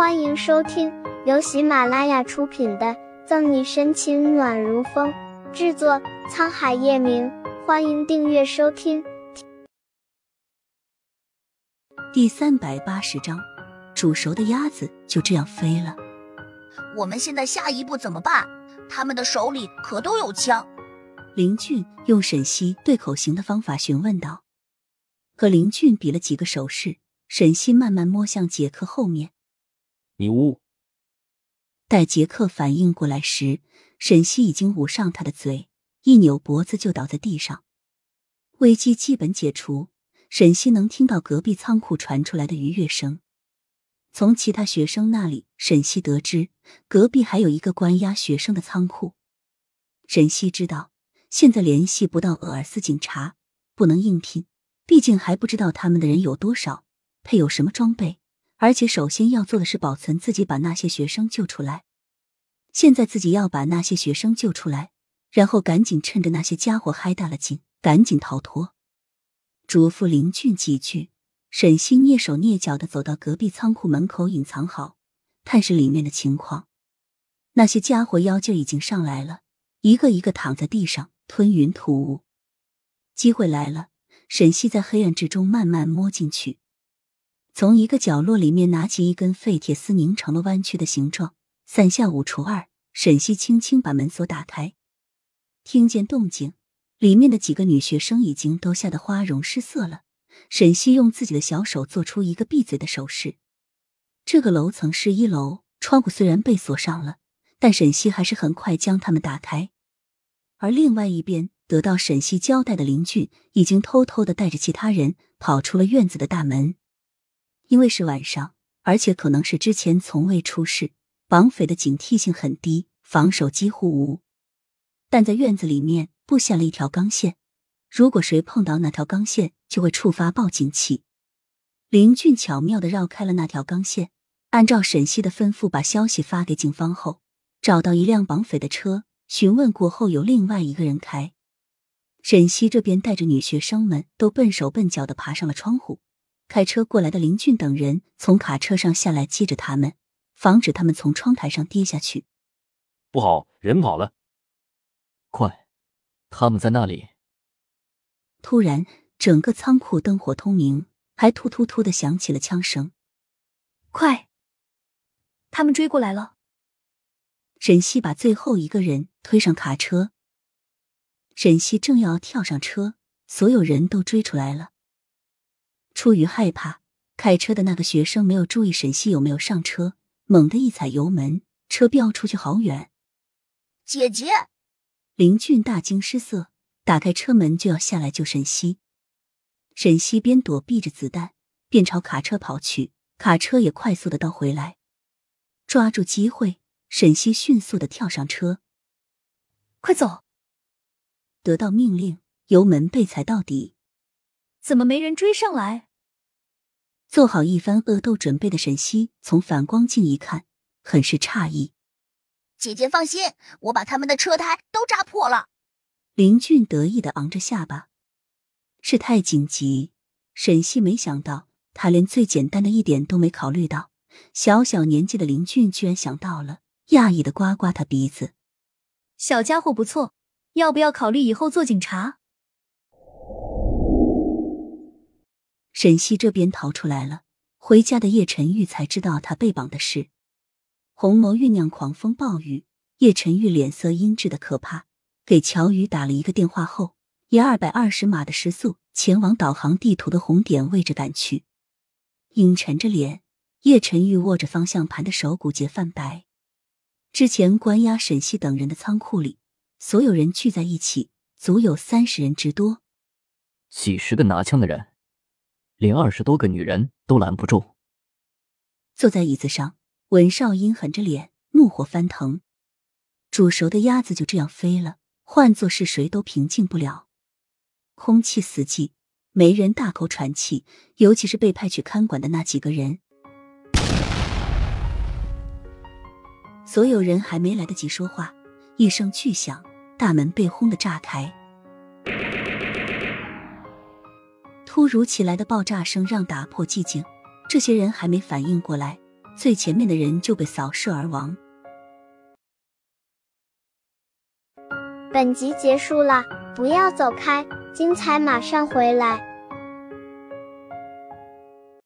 欢迎收听由喜马拉雅出品的《赠你深情暖如风》，制作沧海夜明。欢迎订阅收听。第三百八十章，煮熟的鸭子就这样飞了。我们现在下一步怎么办？他们的手里可都有枪。林俊用沈西对口型的方法询问道。和林俊比了几个手势，沈西慢慢摸向杰克后面。你捂。待杰克反应过来时，沈西已经捂上他的嘴，一扭脖子就倒在地上。危机基本解除，沈西能听到隔壁仓库传出来的愉悦声。从其他学生那里，沈西得知隔壁还有一个关押学生的仓库。沈西知道现在联系不到厄尔斯警察，不能应聘，毕竟还不知道他们的人有多少，配有什么装备。而且，首先要做的是保存自己，把那些学生救出来。现在自己要把那些学生救出来，然后赶紧趁着那些家伙嗨大了劲，赶紧逃脱。嘱咐林俊几句，沈西蹑手蹑脚的走到隔壁仓库门口，隐藏好，探视里面的情况。那些家伙妖劲已经上来了，一个一个躺在地上吞云吐雾。机会来了，沈西在黑暗之中慢慢摸进去。从一个角落里面拿起一根废铁丝，拧成了弯曲的形状。三下五除二，沈西轻轻把门锁打开。听见动静，里面的几个女学生已经都吓得花容失色了。沈西用自己的小手做出一个闭嘴的手势。这个楼层是一楼，窗户虽然被锁上了，但沈西还是很快将它们打开。而另外一边，得到沈西交代的邻居已经偷偷的带着其他人跑出了院子的大门。因为是晚上，而且可能是之前从未出事，绑匪的警惕性很低，防守几乎无。但在院子里面布下了一条钢线，如果谁碰到那条钢线，就会触发报警器。林俊巧妙的绕开了那条钢线，按照沈西的吩咐，把消息发给警方后，找到一辆绑匪的车，询问过后，有另外一个人开。沈西这边带着女学生们都笨手笨脚的爬上了窗户。开车过来的林俊等人从卡车上下来，接着他们，防止他们从窗台上跌下去。不好，人跑了！快，他们在那里！突然，整个仓库灯火通明，还突突突的响起了枪声。快，他们追过来了！沈西把最后一个人推上卡车。沈西正要跳上车，所有人都追出来了。出于害怕，开车的那个学生没有注意沈西有没有上车，猛地一踩油门，车飙出去好远。姐姐，林俊大惊失色，打开车门就要下来救沈西。沈西边躲避着子弹，边朝卡车跑去，卡车也快速的倒回来。抓住机会，沈西迅速的跳上车，快走！得到命令，油门被踩到底。怎么没人追上来？做好一番恶斗准备的沈西从反光镜一看，很是诧异。姐姐放心，我把他们的车胎都扎破了。林俊得意的昂着下巴。事态紧急，沈西没想到他连最简单的一点都没考虑到。小小年纪的林俊居然想到了，讶异的刮刮他鼻子。小家伙不错，要不要考虑以后做警察？沈西这边逃出来了，回家的叶晨玉才知道他被绑的事。红眸酝酿狂风暴雨，叶晨玉脸色阴鸷的可怕，给乔宇打了一个电话后，以二百二十码的时速前往导航地图的红点位置赶去。阴沉着脸，叶晨玉握着方向盘的手骨节泛白。之前关押沈西等人的仓库里，所有人聚在一起，足有三十人之多，几十个拿枪的人。连二十多个女人都拦不住。坐在椅子上，文少英狠着脸，怒火翻腾。煮熟的鸭子就这样飞了，换做是谁都平静不了。空气死寂，没人大口喘气，尤其是被派去看管的那几个人。所有人还没来得及说话，一声巨响，大门被轰的炸开。突如其来的爆炸声让打破寂静，这些人还没反应过来，最前面的人就被扫射而亡。本集结束了，不要走开，精彩马上回来。